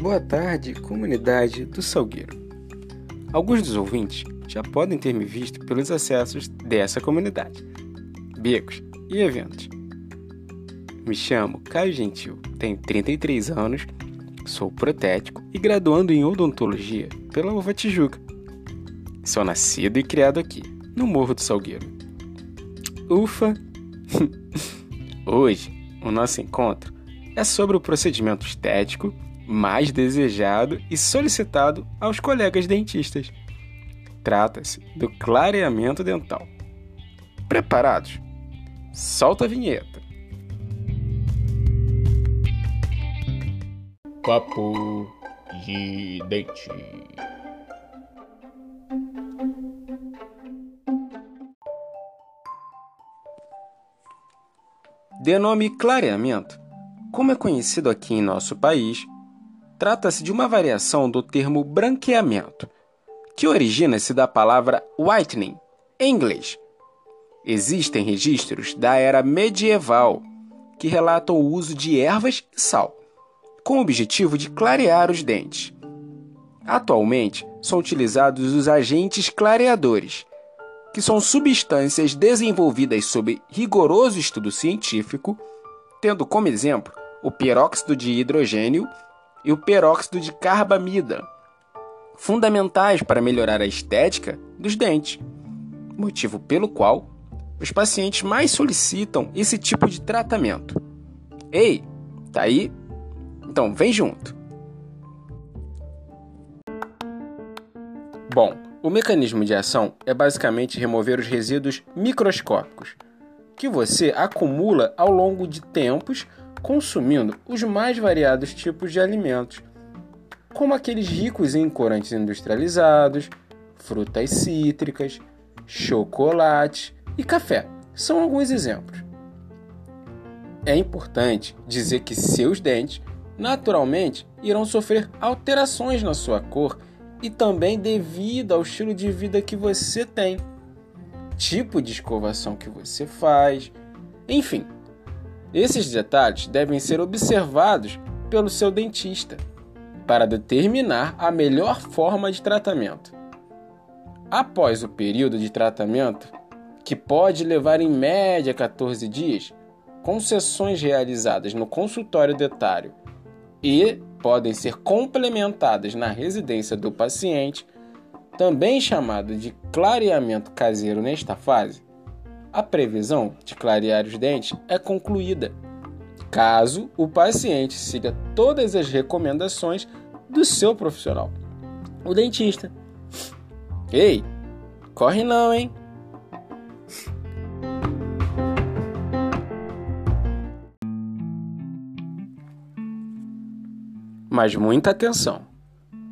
Boa tarde, comunidade do Salgueiro. Alguns dos ouvintes já podem ter me visto pelos acessos dessa comunidade, becos e eventos. Me chamo Caio Gentil, tenho 33 anos, sou protético e graduando em odontologia pela UVA Tijuca. Sou nascido e criado aqui, no Morro do Salgueiro. Ufa! Hoje, o nosso encontro é sobre o procedimento estético mais desejado e solicitado aos colegas dentistas. Trata-se do clareamento dental. Preparados? Solta a vinheta. Papo de dente. De nome clareamento, como é conhecido aqui em nosso país, trata-se de uma variação do termo branqueamento, que origina-se da palavra whitening, em inglês. Existem registros da era medieval que relatam o uso de ervas e sal, com o objetivo de clarear os dentes. Atualmente, são utilizados os agentes clareadores, que são substâncias desenvolvidas sob rigoroso estudo científico, tendo como exemplo o peróxido de hidrogênio e o peróxido de carbamida, fundamentais para melhorar a estética dos dentes, motivo pelo qual os pacientes mais solicitam esse tipo de tratamento. Ei, tá aí? Então vem junto. Bom, o mecanismo de ação é basicamente remover os resíduos microscópicos que você acumula ao longo de tempos consumindo os mais variados tipos de alimentos, como aqueles ricos em corantes industrializados, frutas cítricas, chocolate e café. São alguns exemplos. É importante dizer que seus dentes naturalmente irão sofrer alterações na sua cor e também devido ao estilo de vida que você tem, tipo de escovação que você faz, enfim, esses detalhes devem ser observados pelo seu dentista para determinar a melhor forma de tratamento. Após o período de tratamento, que pode levar em média 14 dias, com sessões realizadas no consultório dentário e podem ser complementadas na residência do paciente, também chamado de clareamento caseiro nesta fase, a previsão de clarear os dentes é concluída, caso o paciente siga todas as recomendações do seu profissional, o dentista. Ei, corre não, hein? Mas muita atenção!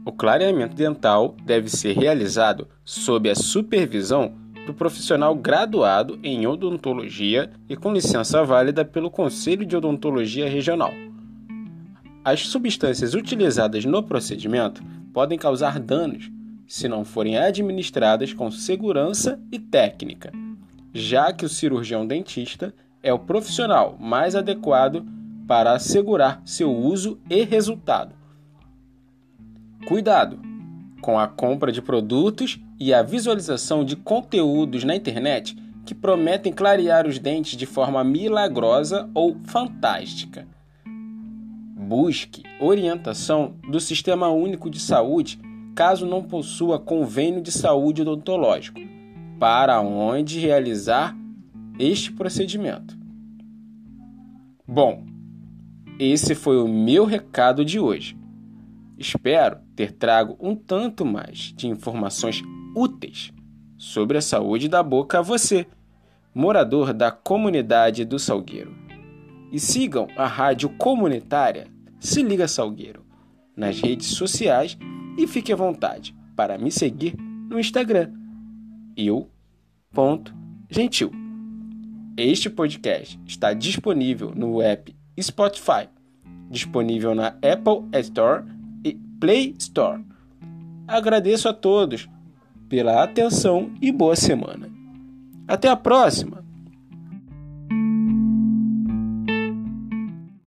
O clareamento dental deve ser realizado sob a supervisão do profissional graduado em odontologia e com licença válida pelo Conselho de Odontologia Regional. As substâncias utilizadas no procedimento podem causar danos se não forem administradas com segurança e técnica, já que o cirurgião dentista é o profissional mais adequado para assegurar seu uso e resultado. Cuidado! Com a compra de produtos e a visualização de conteúdos na internet que prometem clarear os dentes de forma milagrosa ou fantástica. Busque orientação do Sistema Único de Saúde caso não possua convênio de saúde odontológico, para onde realizar este procedimento. Bom, esse foi o meu recado de hoje. Espero ter trago um tanto mais de informações úteis sobre a saúde da boca a você, morador da comunidade do Salgueiro. E sigam a rádio comunitária Se Liga Salgueiro nas redes sociais e fique à vontade para me seguir no Instagram. Eu.gentil. Este podcast está disponível no app Spotify, disponível na Apple Store Play Store. Agradeço a todos pela atenção e boa semana. Até a próxima!